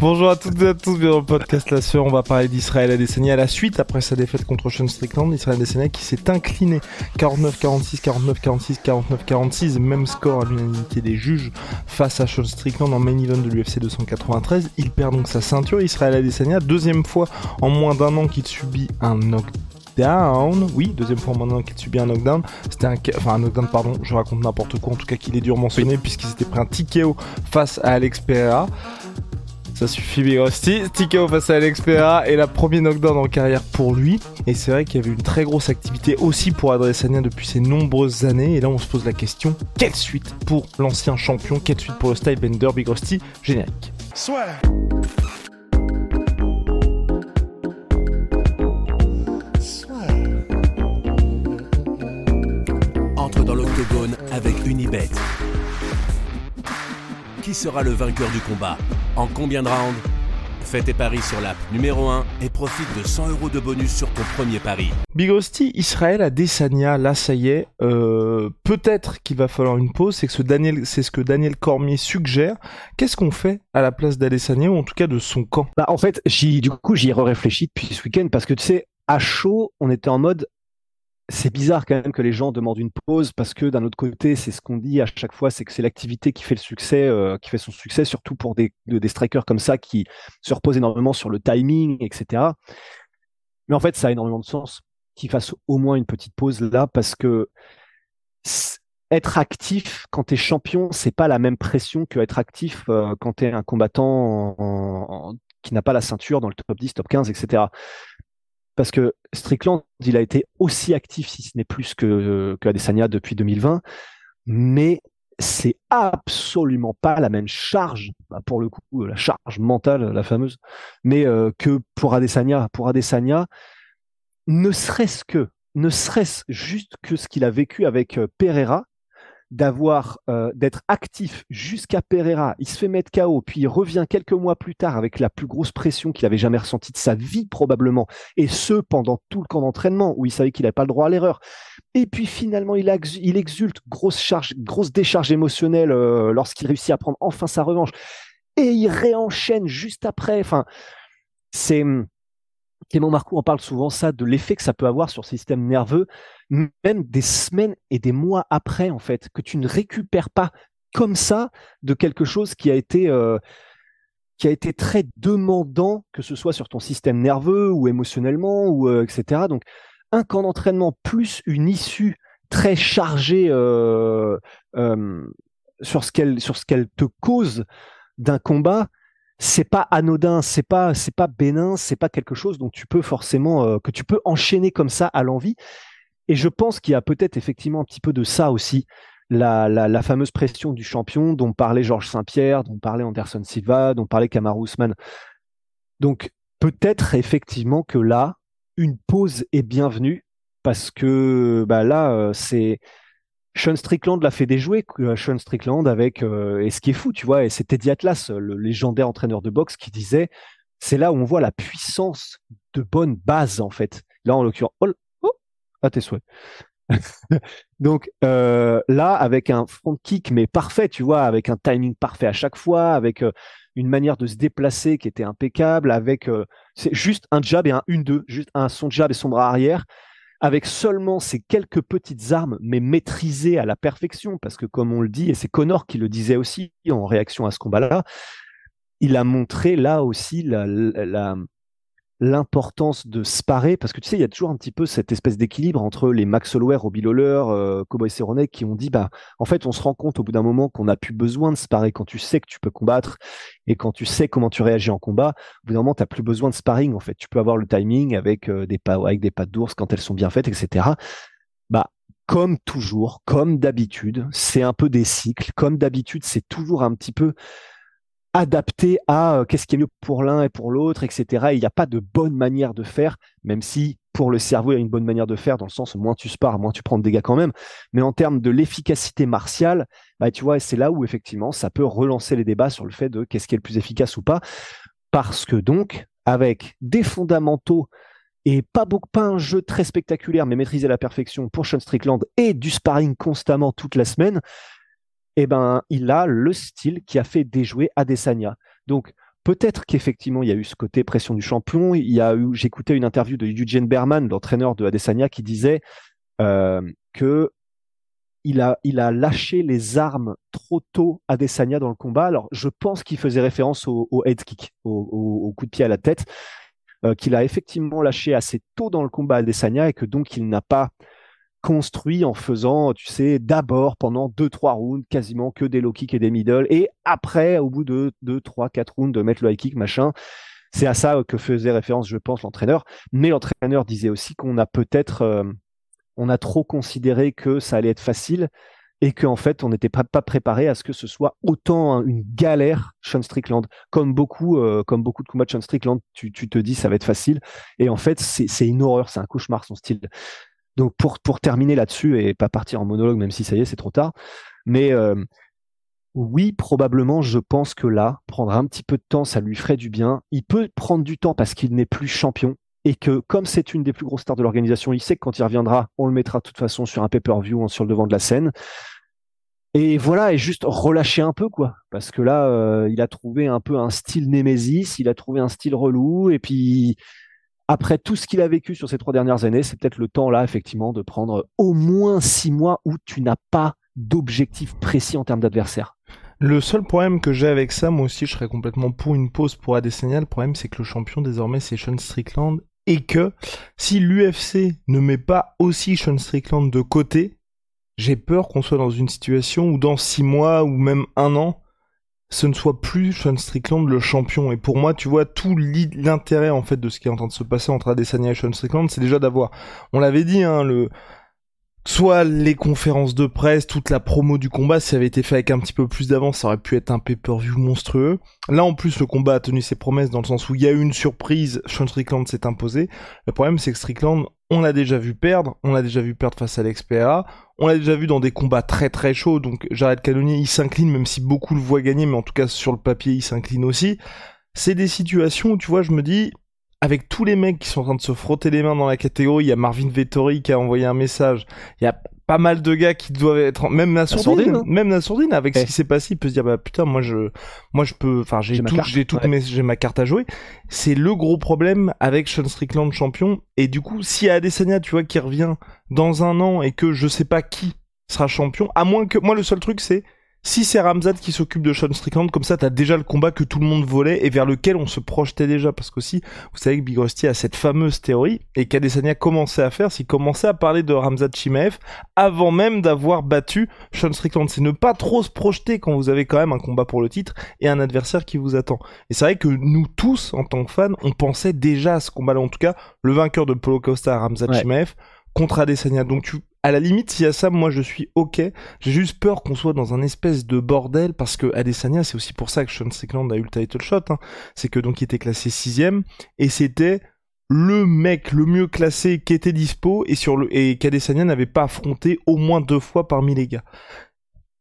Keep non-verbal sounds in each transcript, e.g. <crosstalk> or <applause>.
Bonjour à toutes et à tous, bienvenue dans le podcast La Sueur. On va parler d'Israël Adesanya à la suite après sa défaite contre Sean Strickland. Israël Adesanya qui s'est incliné 49-46, 49-46, 49-46, même score à l'unanimité des juges face à Sean Strickland en main event de l'UFC 293. Il perd donc sa ceinture. Israël Adesanya, deuxième fois en moins d'un an qu'il subit un knockdown. Oui, deuxième fois en moins d'un an qu'il subit un knockdown. C'était un, enfin un knockdown, pardon, je raconte n'importe quoi. En tout cas, qu'il est durement sonné puisqu'il s'était pris un TKO face à Alex Pereira. Ça suffit Big Rusty. TKO face à Alex Pereira et la première knockdown en carrière pour lui. Et c'est vrai qu'il y avait une très grosse activité aussi pour Adesanya depuis ces nombreuses années. Et là, on se pose la question quelle suite pour l'ancien champion? Quelle suite pour le style Bender Big Rusty Générique? Soit. Entre dans l'octogone avec Unibet. Qui sera le vainqueur du combat En combien de rounds Fais tes paris sur l'app numéro 1 et profite de 100 euros de bonus sur ton premier pari. Big Rusty, Israël Adesanya, là ça y est, euh, peut-être qu'il va falloir une pause, c'est que ce Daniel, c'est ce que Daniel Cormier suggère. Qu'est-ce qu'on fait à la place d'Adesanya ou en tout cas de son camp? Bah, en fait, j'y, du coup, j'y ai réfléchi depuis ce week-end parce que tu sais, à chaud, on était en mode. C'est bizarre quand même que les gens demandent une pause parce que d'un autre côté, c'est ce qu'on dit à chaque fois, c'est que c'est l'activité qui fait le succès, euh, qui fait son succès, surtout pour des, de- des strikers comme ça qui se reposent énormément sur le timing, etc. Mais en fait, ça a énormément de sens qu'il fasse au moins une petite pause là parce que être actif quand tu es champion, c'est pas la même pression que être actif euh, quand tu es un combattant qui n'a pas la ceinture dans le top 10, top 15, etc. Parce que Strickland, il a été aussi actif, si ce n'est plus que, que Adesanya depuis 2020, mais c'est absolument pas la même charge, bah, pour le coup, la charge mentale, la fameuse, mais euh, que pour Adesanya. Pour Adesanya, ne serait-ce que, ne serait-ce juste que ce qu'il a vécu avec euh, Pereira, d'avoir euh, d'être actif jusqu'à Pereira, il se fait mettre KO, puis il revient quelques mois plus tard avec la plus grosse pression qu'il avait jamais ressentie de sa vie probablement, et ce pendant tout le camp d'entraînement où il savait qu'il n'avait pas le droit à l'erreur. Et puis finalement il, ex- il exulte, grosse charge, grosse décharge émotionnelle euh, lorsqu'il réussit à prendre enfin sa revanche, et il réenchaîne juste après. Enfin, c'est Clément Marcoux en parle souvent ça de l'effet que ça peut avoir sur le système nerveux, même des semaines et des mois après en fait, que tu ne récupères pas comme ça de quelque chose qui a été euh, qui a été très demandant, que ce soit sur ton système nerveux ou émotionnellement ou euh, etc. Donc un camp d'entraînement plus une issue très chargée euh, sur ce qu'elle sur ce qu'elle te cause d'un combat c'est pas anodin, c'est pas c'est pas bénin, c'est pas quelque chose dont tu peux forcément euh, que tu peux enchaîner comme ça à l'envie. Et je pense qu'il y a peut-être effectivement un petit peu de ça aussi, la, la, fameuse pression du champion dont parlait Georges Saint-Pierre, dont parlait Anderson Silva, dont parlait Kamaru Usman. Donc peut-être effectivement que là, une pause est bienvenue parce que bah là, euh, c'est Sean Strickland l'a fait déjouer, euh, Sean Strickland avec euh, et ce qui est fou, tu vois, et c'est Teddy Atlas, le légendaire entraîneur de boxe, qui disait c'est là où on voit la puissance de bonne base en fait. Là en l'occurrence, oh, oh, à tes souhaits. <laughs> Donc euh, là, avec un front kick mais parfait, tu vois, avec un timing parfait à chaque fois, avec euh, une manière de se déplacer qui était impeccable, avec euh, c'est juste un jab et un 1-2, juste un son jab et son bras arrière, avec seulement ces quelques petites armes, mais maîtrisées à la perfection, parce que comme on le dit, et c'est Connor qui le disait aussi en réaction à ce combat-là, il a montré là aussi la, la, l'importance de sparer, parce que tu sais, il y a toujours un petit peu cette espèce d'équilibre entre les Max Holloway, Robbie Lawler, euh, Cowboy qui ont dit, bah, en fait, on se rend compte au bout d'un moment qu'on n'a plus besoin de sparer quand tu sais que tu peux combattre et quand tu sais comment tu réagis en combat. Au bout d'un moment, tu n'as plus besoin de sparring, en fait. Tu peux avoir le timing avec, euh, des pas, pattes d'ours quand elles sont bien faites, etc. Bah, comme toujours, comme d'habitude, c'est un peu des cycles. Comme d'habitude, c'est toujours un petit peu adapté à euh, qu'est-ce qui est mieux pour l'un et pour l'autre, etc. il n'y a pas de bonne manière de faire, même si pour le cerveau, il y a une bonne manière de faire, dans le sens moins tu spares, moins tu prends de dégâts quand même. Mais en termes de l'efficacité martiale, bah, tu vois, c'est là où effectivement, ça peut relancer les débats sur le fait de qu'est-ce qui est le plus efficace ou pas. Parce que donc, avec des fondamentaux et pas beaucoup, pas un jeu très spectaculaire, mais maîtrisé à la perfection pour Sean Strickland et du sparring constamment toute la semaine, eh ben, il a le style qui a fait déjouer Adesanya. Donc, peut-être qu'effectivement, il y a eu ce côté pression du champion. Il y a eu, j'écoutais une interview de Eugene Berman, l'entraîneur de Adesanya, qui disait euh, que il a, il a lâché les armes trop tôt à Adesanya dans le combat. Alors, je pense qu'il faisait référence au, head kick, au, coup de pied à la tête, euh, qu'il a effectivement lâché assez tôt dans le combat à Adesanya et que donc il n'a pas construit en faisant, tu sais, d'abord pendant deux trois rounds quasiment que des low kicks et des middle, et après, au bout de deux trois quatre rounds, de mettre le high kick, machin. C'est à ça que faisait référence, je pense, l'entraîneur. Mais l'entraîneur disait aussi qu'on a peut-être, euh, on a trop considéré que ça allait être facile et qu'en fait, on n'était pas, pas préparé à ce que ce soit autant une galère Sean Strickland. Comme beaucoup, euh, comme beaucoup de combats de Sean Strickland, tu, tu te dis ça va être facile. Et en fait, c'est une horreur, c'est un cauchemar son style. Donc pour, terminer là-dessus et pas partir en monologue, même si ça y est, c'est trop tard. Mais euh, oui, probablement, je pense que là, prendre un petit peu de temps, ça lui ferait du bien. Il peut prendre du temps parce qu'il n'est plus champion et que comme c'est une des plus grosses stars de l'organisation, il sait que quand il reviendra, on le mettra de toute façon sur un pay-per-view, sur le devant de la scène. Et voilà, et juste relâcher un peu, quoi. Parce que là, euh, il a trouvé un peu un style Némésis, il a trouvé un style relou, et puis après tout ce qu'il a vécu sur ces trois dernières années, c'est peut-être le temps là, effectivement, de prendre au moins six mois où tu n'as pas d'objectif précis en termes d'adversaire. Le seul problème que j'ai avec ça, moi aussi, je serais complètement pour une pause pour Adesanya. Le problème, c'est que le champion désormais, c'est Sean Strickland. Et que si l'UFC ne met pas aussi Sean Strickland de côté, j'ai peur qu'on soit dans une situation où dans six mois ou même un an, ce ne soit plus Sean Strickland le champion. Et pour moi, tu vois, tout l'intérêt en fait de ce qui est en train de se passer entre Adesanya et Sean Strickland, c'est déjà d'avoir, on l'avait dit, hein, le soit les conférences de presse, toute la promo du combat, si ça avait été fait avec un petit peu plus d'avance, ça aurait pu être un pay-per-view monstrueux. Là, en plus, le combat a tenu ses promesses dans le sens où il y a eu une surprise, Sean Strickland s'est imposé. Le problème, c'est que Strickland, on l'a déjà vu perdre, on l'a déjà vu perdre face à l'XPA, on l'a déjà vu dans des combats très très chauds, donc Jared Cannonier, il s'incline, même si beaucoup le voient gagner, mais en tout cas sur le papier, il s'incline aussi. C'est des situations où, tu vois, je me dis, avec tous les mecs qui sont en train de se frotter les mains dans la catégorie, il y a Marvin Vettori qui a envoyé un message, il y a pas mal de gars qui doivent être même Nassourdine hein. même Nassourdine avec ce qui s'est passé il peut se dire bah putain moi je moi je peux enfin j'ai tout j'ai toute j'ai ma carte à jouer. C'est le gros problème avec Sean Strickland champion. Et du coup si Adesanya tu vois qui revient dans un an et que je sais pas qui sera champion à moins que moi le seul truc c'est si c'est Ramzad qui s'occupe de Sean Strickland, comme ça, t'as déjà le combat que tout le monde volait et vers lequel on se projetait déjà. Parce qu'aussi, vous savez que Big Rusty a cette fameuse théorie et qu'Adesanya commençait à faire, c'est commençait à parler de Ramzad Chimaev avant même d'avoir battu Sean Strickland. C'est ne pas trop se projeter quand vous avez quand même un combat pour le titre et un adversaire qui vous attend. Et c'est vrai que nous tous, en tant que fans, on pensait déjà à ce combat-là. En tout cas, le vainqueur de Polo Costa, Ramzad Chimaev, contre Adesanya. Donc tu à la limite, s'il y a ça, moi je suis ok. J'ai juste peur qu'on soit dans un espèce de bordel parce que Adesanya, c'est aussi pour ça que Sean Strickland a eu le title shot. Hein. C'est que donc il était classé sixième et c'était le mec le mieux classé qui était dispo et sur le et qu'Adesanya n'avait pas affronté au moins deux fois parmi les gars.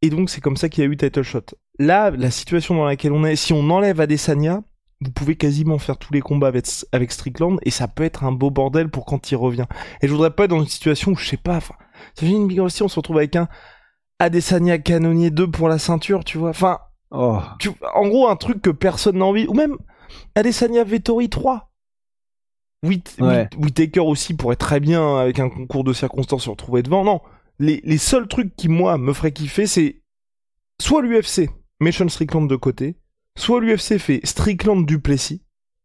Et donc c'est comme ça qu'il y a eu title shot. Là, la situation dans laquelle on est, si on enlève Adesanya, vous pouvez quasiment faire tous les combats avec, avec Strickland et ça peut être un beau bordel pour quand il revient. Et je voudrais pas être dans une situation où je sais pas, enfin, ça fait une Big aussi, on se retrouve avec un Adesanya Canonier 2 pour la ceinture, tu vois. Enfin, oh. en gros, un truc que personne n'a envie. Ou même Adesanya Vettori 3. Whitaker aussi pourrait très bien, avec un concours de circonstances, se retrouver devant. Non, les, les seuls trucs qui, moi, me feraient kiffer, c'est soit l'UFC, Sean Strickland de côté, soit l'UFC fait Strickland Duplessis,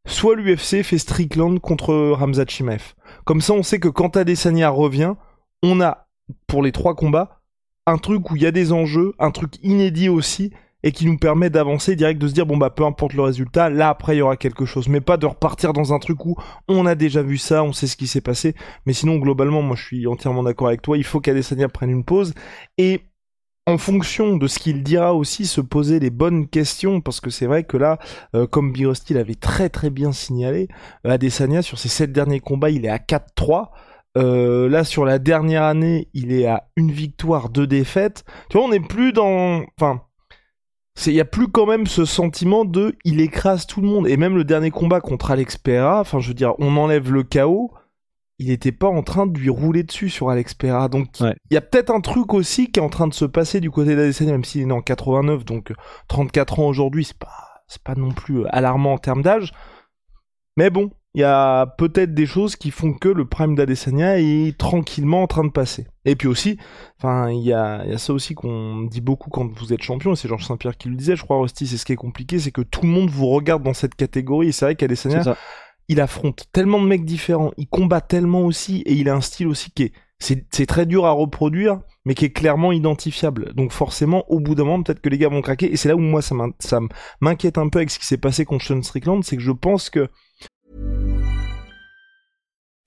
soit l'UFC fait Strickland contre Ramzat Chimaev. Comme ça, on sait que quand Adesanya revient, on a, pour les trois combats, un truc où il y a des enjeux, un truc inédit aussi, et qui nous permet d'avancer direct, de se dire bon bah peu importe le résultat, là après il y aura quelque chose, mais pas de repartir dans un truc où on a déjà vu ça, on sait ce qui s'est passé, mais sinon globalement moi je suis entièrement d'accord avec toi, il faut qu'Adesanya prenne une pause. Et en fonction de ce qu'il dira aussi, se poser les bonnes questions, parce que c'est vrai que là, euh, comme Birosti l'avait très très bien signalé, euh, Adesanya, sur ses sept derniers combats, il est à 4-3. Euh, là, sur la dernière année, il est à une victoire, deux défaites. Tu vois, on n'est plus dans... Enfin, il y a plus quand même ce sentiment de il écrase tout le monde et même le dernier combat contre Alex Pereira enfin je veux dire on enlève le chaos il n'était pas en train de lui rouler dessus sur Alex Pereira. Donc il y a peut-être un truc aussi qui est en train de se passer du côté d'Adesanya, même s'il est né en 89, donc 34 ans aujourd'hui, c'est pas, c'est pas non plus euh, alarmant en termes d'âge. Mais bon, il y a peut-être des choses qui font que le prime d'Adesanya est tranquillement en train de passer. Et puis aussi, enfin, il y a, y a ça aussi qu'on dit beaucoup quand vous êtes champion, et c'est Georges Saint-Pierre qui le disait, je crois, Rusty, c'est ce qui est compliqué, c'est que tout le monde vous regarde dans cette catégorie, et c'est vrai qu'Adesanya, il affronte tellement de mecs différents, il combat tellement aussi, et il a un style aussi qui est, c'est très dur à reproduire, mais qui est clairement identifiable. Donc forcément, au bout d'un moment, peut-être que les gars vont craquer, et c'est là où moi ça m'inquiète un peu avec ce qui s'est passé contre Sean Strickland, c'est que je pense que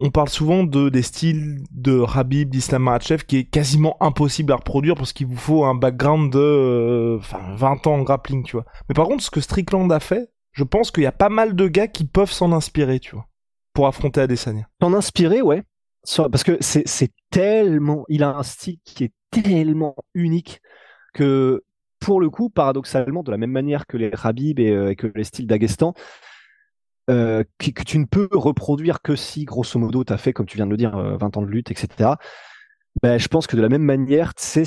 On parle souvent de des styles de Rabib, d'Islam Makhachev qui est quasiment impossible à reproduire parce qu'il vous faut un background de euh, enfin 20 ans en grappling, tu vois. Mais par contre, ce que Strickland a fait, je pense qu'il y a pas mal de gars qui peuvent s'en inspirer, tu vois, pour affronter Adesanya. S'en inspirer, ouais. Parce que c'est tellement, il a un style qui est tellement unique que pour le coup, paradoxalement, de la même manière que les Rabib et, euh, que les styles d'Agestan, euh, que, tu ne peux reproduire que si, grosso modo, tu as fait, comme tu viens de le dire, 20 euh, ans de lutte, etc. Ben, je pense que de la même manière, c'est,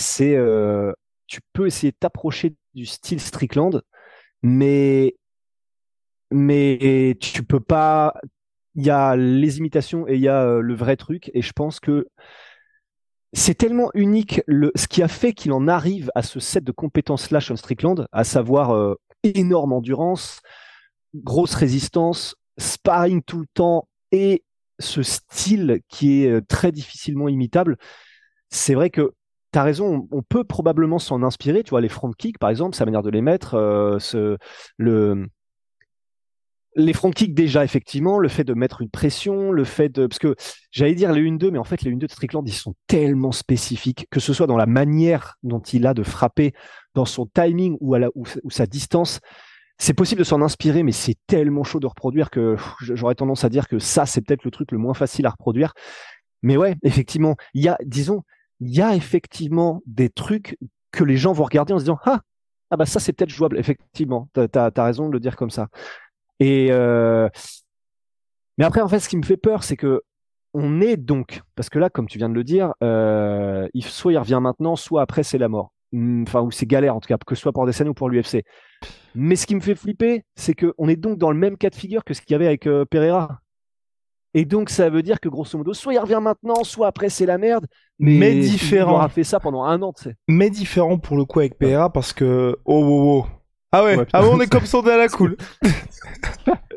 tu peux essayer de t'approcher du style Strickland, mais, mais tu peux pas. Il y a les imitations et il y a le vrai truc, et je pense que c'est tellement unique le, ce qui a fait qu'il en arrive à ce set de compétences-là, Sean Strickland, à savoir euh, énorme endurance, grosse résistance, sparring tout le temps et ce style qui est euh, très difficilement imitable. C'est vrai que tu as raison, on, peut probablement s'en inspirer. Tu vois, les front kicks, par exemple, sa manière de les mettre, euh, le, les front kicks déjà effectivement, le fait de mettre une pression, le fait de parce que j'allais dire les 1-2 mais en fait les 1-2 de Strickland ils sont tellement spécifiques que ce soit dans la manière dont il a de frapper, dans son timing ou à la ou, sa distance, c'est possible de s'en inspirer mais c'est tellement chaud de reproduire que j'aurais tendance à dire que ça c'est peut-être le truc le moins facile à reproduire. Mais ouais, effectivement, il y a disons, il y a effectivement des trucs que les gens vont regarder en se disant "Ah, ah bah ça c'est peut-être jouable effectivement, tu as, raison de le dire comme ça. Et euh, mais après, en fait, ce qui me fait peur, c'est que on est donc, parce que là, comme tu viens de le dire, euh, soit il revient maintenant, soit après c'est la mort. Hmm, enfin, ou c'est galère en tout cas, que ce soit pour Adesanya ou pour l'UFC. Mais ce qui me fait flipper, c'est qu'on est donc dans le même cas de figure que ce qu'il y avait avec euh, Pereira. Et donc, ça veut dire que grosso modo, soit il revient maintenant, soit après c'est la merde. Mais, différent. On a fait ça pendant un an, tu sais. Mais différent pour le coup avec Pereira parce que, oh, oh, oh. Ah ouais, ah on est comme est à la cool. <laughs>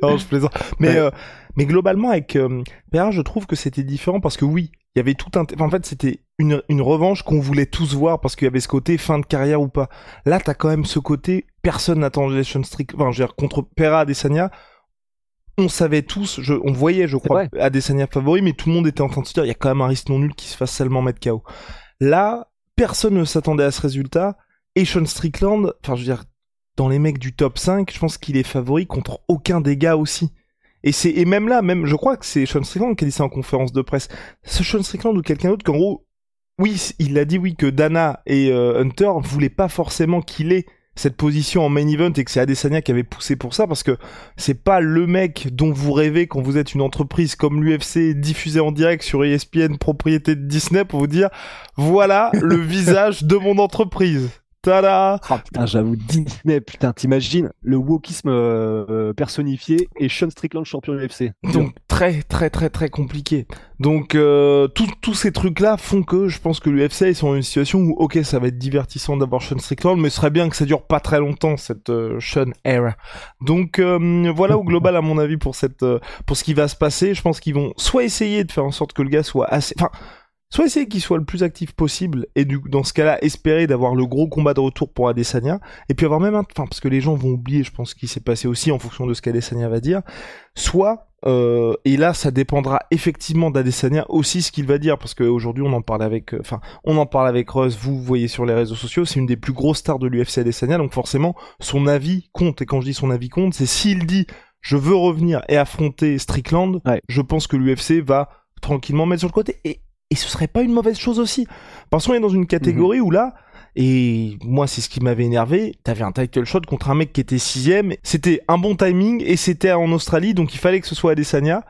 non, je plaisante. Mais, euh, mais globalement, avec euh, je trouve que c'était différent parce que oui, il y avait tout un... en fait, c'était une, une revanche qu'on voulait tous voir parce qu'il y avait ce côté fin de carrière ou pas. Là, t'as quand même ce côté, personne n'attendait Sean Strick... Enfin, je veux dire, contre Pera Adesanya, on savait tous, je, on voyait, je crois, Adesanya favori, mais tout le monde était en train de se dire, il y a quand même un risque non nul qui se fasse seulement mettre KO. Là, personne ne s'attendait à ce résultat. Et Sean Strickland, enfin, je veux dire, dans les mecs du top 5, je pense qu'il est favori contre aucun des gars aussi. Et c'est et même là, même je crois que c'est Sean Strickland qui a dit ça en conférence de presse. Ce Sean Strickland ou quelqu'un d'autre qu'en gros, oui, il a dit oui que Dana et euh, Hunter voulaient pas forcément qu'il ait cette position en main event et que c'est Adesanya qui avait poussé pour ça parce que c'est pas le mec dont vous rêvez quand vous êtes une entreprise comme l'UFC diffusée en direct sur ESPN propriété de Disney pour vous dire voilà le visage de mon entreprise. Tada oh, putain, j'avoue, Disney, putain, t'imagines le wokisme euh, personnifié et Sean Strickland champion UFC. Donc très très très très compliqué. Donc euh, tous ces trucs-là font que je pense que l'UFC ils sont dans une situation où ok ça va être divertissant d'avoir Sean Strickland, mais ce serait bien que ça dure pas très longtemps cette euh, Sean era. Donc voilà au global à mon avis pour cette pour ce qui va se passer. Je pense qu'ils vont soit essayer de faire en sorte que le gars soit assez, enfin soit essayer qu'il soit le plus actif possible et du, dans ce cas-là espérer d'avoir le gros combat de retour pour Adesanya et puis avoir même un, enfin parce que les gens vont oublier je pense ce qui s'est passé aussi en fonction de ce qu'Adesanya va dire. Soit euh, et là ça dépendra effectivement d'Adesanya aussi ce qu'il va dire parce qu'aujourd'hui on en parle avec euh, enfin on en parle avec Rose vous voyez sur les réseaux sociaux c'est une des plus grosses stars de l'UFC Adesanya donc forcément son avis compte. Et quand je dis son avis compte c'est s'il dit je veux revenir et affronter Strickland je pense que l'UFC va tranquillement mettre sur le côté. Et et ce serait pas une mauvaise chose aussi. Parce qu'on est dans une catégorie mhm. où là, et moi c'est ce qui m'avait énervé, t'avais un title shot contre un mec qui était sixième, c'était un bon timing et c'était en Australie, donc il fallait que ce soit Adesanya.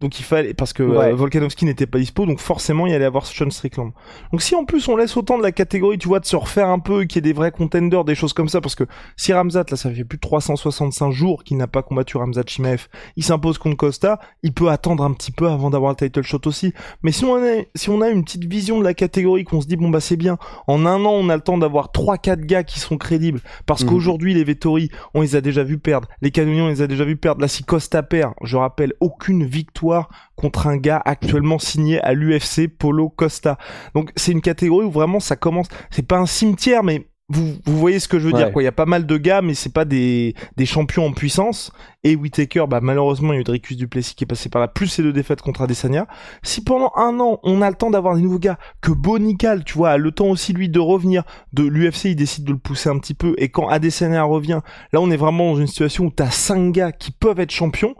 Donc il fallait parce que euh, Volkanovski n'était pas dispo, donc forcément il allait avoir Sean Strickland. Donc si en plus on laisse autant de la catégorie, tu vois, de se refaire un peu, qu'il y ait des vrais contenders, des choses comme ça, parce que si Ramzat là ça fait plus de 365 jours qu'il n'a pas combattu Ramzat Chimaev, il s'impose contre Costa, il peut attendre un petit peu avant d'avoir le title shot aussi. Mais si on a si on a une petite vision de la catégorie, qu'on se dit bon bah c'est bien, en un an on a le temps d'avoir trois quatre gars qui sont crédibles, parce mhm. qu'aujourd'hui les Vettori on les a déjà vus perdre, les Canonions on les a déjà vus perdre. Là si Costa perd, je rappelle aucune victoire contre un gars actuellement signé à l'UFC, Polo Costa. Donc c'est une catégorie où vraiment ça commence. C'est pas un cimetière, mais vous, vous voyez ce que je veux dire quoi. Il y a pas mal de gars, mais c'est pas des, des champions en puissance. Et Whitaker, bah malheureusement, il y a eu Dricus Duplessis qui est passé par là, plus ces deux défaites contre Adesanya. Si pendant un an, on a le temps d'avoir des nouveaux gars, que Bonical, tu vois, a le temps aussi lui de revenir, de l'UFC, il décide de le pousser un petit peu. Et quand Adesanya revient, là, on est vraiment dans une situation où t'as cinq gars qui peuvent être champions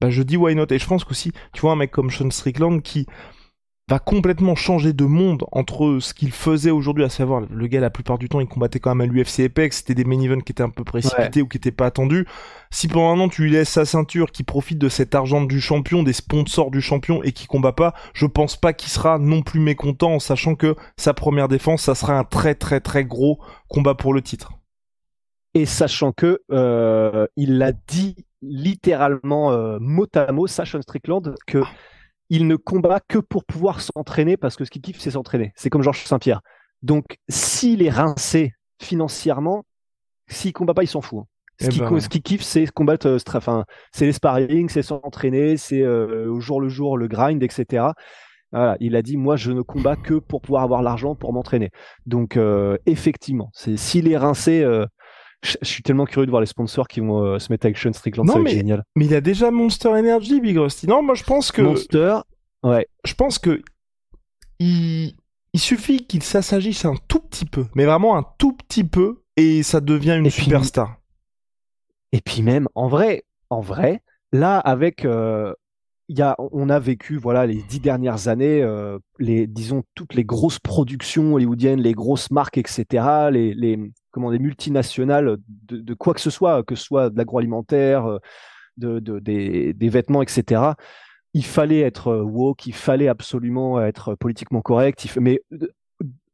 bah je dis why not. Et je pense qu'aussi, tu vois, un mec comme Sean Strickland qui va complètement changer de monde entre ce qu'il faisait aujourd'hui, à savoir le gars la plupart du temps il combattait quand même à l'UFC Apex, c'était des main events qui étaient un peu précipités ou qui étaient pas attendus. Si pendant un an tu lui laisses sa ceinture, qui profite de cet argent du champion, des sponsors du champion et qui combat pas, je pense pas qu'il sera non plus mécontent en sachant que sa première défense, ça sera un très très très gros combat pour le titre. Et sachant que euh, il l'a dit littéralement euh, mot à mot, Sachon Strickland, que il ne combat que pour pouvoir s'entraîner parce que ce qu'il kiffe, c'est s'entraîner. C'est comme Georges Saint-Pierre. Donc, s'il est rincé financièrement, s'il combat pas, il s'en fout. Hein. Ce, eh ben qui, kiffe, c'est combattre, euh, enfin, c'est les sparring, c'est s'entraîner, c'est euh, au jour le jour le grind, etc. Voilà, il a dit moi je ne combats que pour pouvoir avoir l'argent pour m'entraîner. Donc effectivement, c'est s'il est rincé, je, suis tellement curieux de voir les sponsors qui vont euh, se mettre avec Sean Strickland. Non, mais, génial. mais il a déjà Monster Energy, Big Rusty. Non, moi je pense que. Monster, ouais. Je pense que. Il, il suffit qu'il s'assagisse un tout petit peu, mais vraiment un tout petit peu, et ça devient une superstar. et puis même, en vrai, en vrai, là, avec. Euh, y a, on a vécu voilà les dix dernières années, euh, les disons toutes les grosses productions hollywoodiennes, les grosses marques, etc. Les, les comment des multinationales de, quoi que ce soit, que ce soit de l'agroalimentaire, euh, de, des, vêtements, etc. Il fallait être euh, woke, il fallait absolument être politiquement correct, mais euh,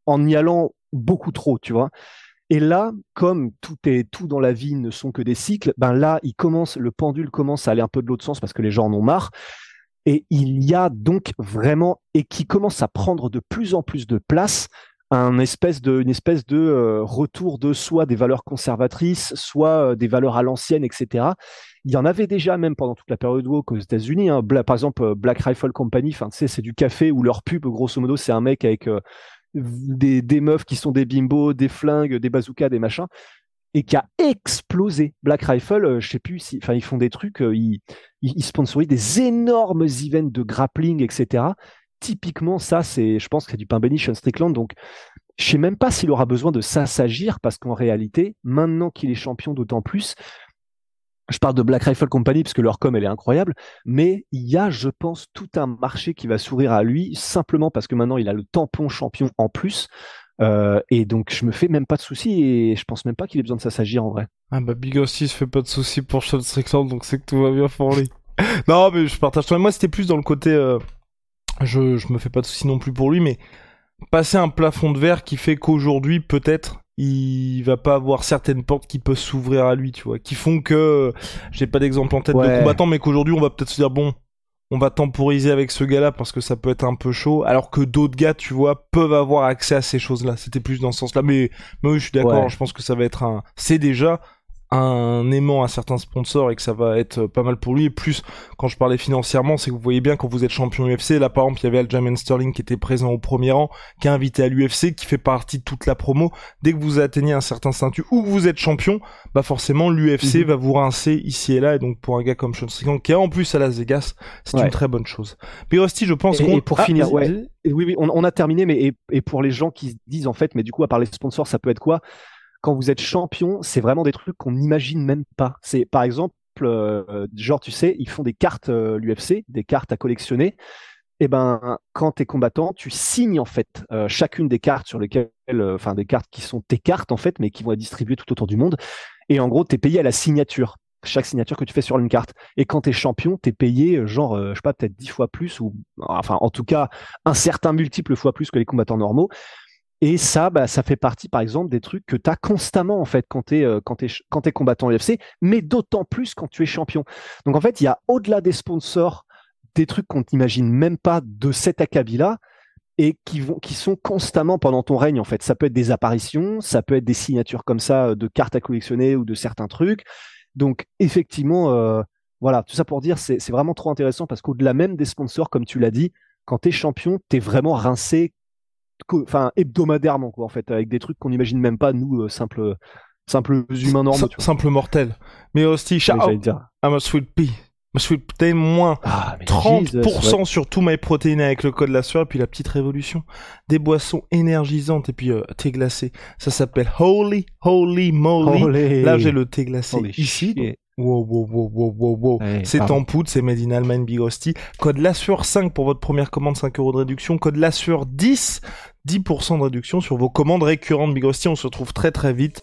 en y allant beaucoup trop, tu vois. Et là, comme tout est tout dans la vie ne sont que des cycles, ben là, il commence, le pendule commence à aller un peu de l'autre sens parce que les gens en ont marre. Et il y a donc vraiment, et qui commence à prendre de plus en plus de place, un espèce de, une espèce de euh, retour de soit des valeurs conservatrices, soit euh, des valeurs à l'ancienne, etc. Il y en avait déjà même pendant toute la période woke aux États-Unis. Hein. par exemple, euh, Black Rifle Company, c'est du café où leur pub, grosso modo, c'est un mec avec des, des meufs qui sont des bimbos, des flingues, des bazookas, des machins, et qui a explosé. Black Rifle, je sais plus si, ils font des trucs, ils, ils sponsorisent des énormes events de grappling, etc typiquement, ça, c'est, je pense que c'est du pain béni Sean Strickland. Donc, je sais même pas s'il aura besoin de s'assagir parce qu'en réalité, maintenant qu'il est champion, d'autant plus, je parle de Black Rifle Company parce que leur com elle est incroyable, mais il y a, je pense, tout un marché qui va s'ouvrir à lui simplement parce que maintenant il a le tampon champion en plus. Euh, et donc je me fais même pas de soucis et je pense même pas qu'il ait besoin de ça s'agir en vrai. Ah bah Big aussi se fait pas de soucis pour Sean Strickland donc c'est que tout va bien pour lui. <laughs> non mais je partage toi. Moi c'était plus dans le côté, euh, je je me fais pas de soucis non plus pour lui mais passer un plafond de verre qui fait qu'aujourd'hui peut-être il va pas avoir certaines portes qui peuvent s'ouvrir à lui, tu vois, qui font que j'ai pas d'exemple en tête de combattant, mais qu'aujourd'hui on va peut-être se dire bon, on va temporiser avec ce gars-là parce que ça peut être un peu chaud, alors que d'autres gars, tu vois, peuvent avoir accès à ces choses-là. C'était plus dans ce sens-là, mais, mais oui, je suis d'accord. Je pense que ça va être un. C'est déjà un aimant à certains sponsors et que ça va être pas mal pour lui. Et plus, quand je parlais financièrement, c'est que vous voyez bien quand vous êtes champion UFC, là par exemple, il y avait Aljamain Sterling qui était présent au premier rang, qui est invité à l'UFC, qui fait partie de toute la promo. Dès que vous atteignez un certain statut ou que vous êtes champion, bah forcément l'UFC mhm. va vous rincer ici et là. Et donc pour un gars comme Sean Strickland, qui est en plus à Las Vegas, c'est une très bonne chose. Mais aussi, je pense qu'on... Et pour ah, finir, ouais. oui, oui, on, a terminé, mais et, pour les gens qui se disent en fait, mais du coup, à part les sponsors, ça peut être quoi? Quand vous êtes champion, c'est vraiment des trucs qu'on n'imagine même pas. C'est par exemple, euh, genre tu sais, ils font des cartes euh, l'UFC, des cartes à collectionner. Et eh ben, quand tu es combattant, tu signes en fait euh, chacune des cartes sur lesquelles, enfin des cartes qui sont tes cartes en fait, mais qui vont être distribuées tout autour du monde. Et en gros, tu es payé à la signature chaque signature que tu fais sur une carte. Et quand tu es champion, tu es payé genre, je sais pas, peut-être dix fois plus, ou enfin en tout cas un certain multiple fois plus que les combattants normaux. Et ça, bah, ça fait partie, par exemple, des trucs que tu as constamment, en fait, quand tu es, euh, es, es combattant UFC, mais d'autant plus quand tu es champion. Donc, en fait, il y a au-delà des sponsors, des trucs qu'on n'imagine même pas de cet acabit-là et qui, vont, qui sont constamment pendant ton règne, en fait. Ça peut être des apparitions, ça peut être des signatures comme ça euh, de cartes à collectionner ou de certains trucs. Donc, effectivement, euh, voilà, tout ça pour dire, c'est vraiment trop intéressant parce qu'au-delà même des sponsors, comme tu l'as dit, quand tu es champion, tu es vraiment rincé enfin hebdomadairement quoi en fait avec des trucs qu'on n'imagine même pas nous euh, simples simples humains normaux simples mortels mais aussi shout out I'm a sweet pea. Ma sweet protein moins 30% ah, sur tout my protein avec le code la et puis la petite révolution. Des boissons énergisantes et puis euh, thé glacé. Ça s'appelle Holy Holy Moly. Là j'ai le thé glacé ici Wow, wow, wow, wow, wow, wow. c'est en poudre, c'est Made in Allemagne Big Rusty. Code LASSURE 5 pour votre première commande, 5 euros de réduction. Code LASSURE 10, 10% de réduction sur vos commandes récurrentes Big. On se retrouve très très vite.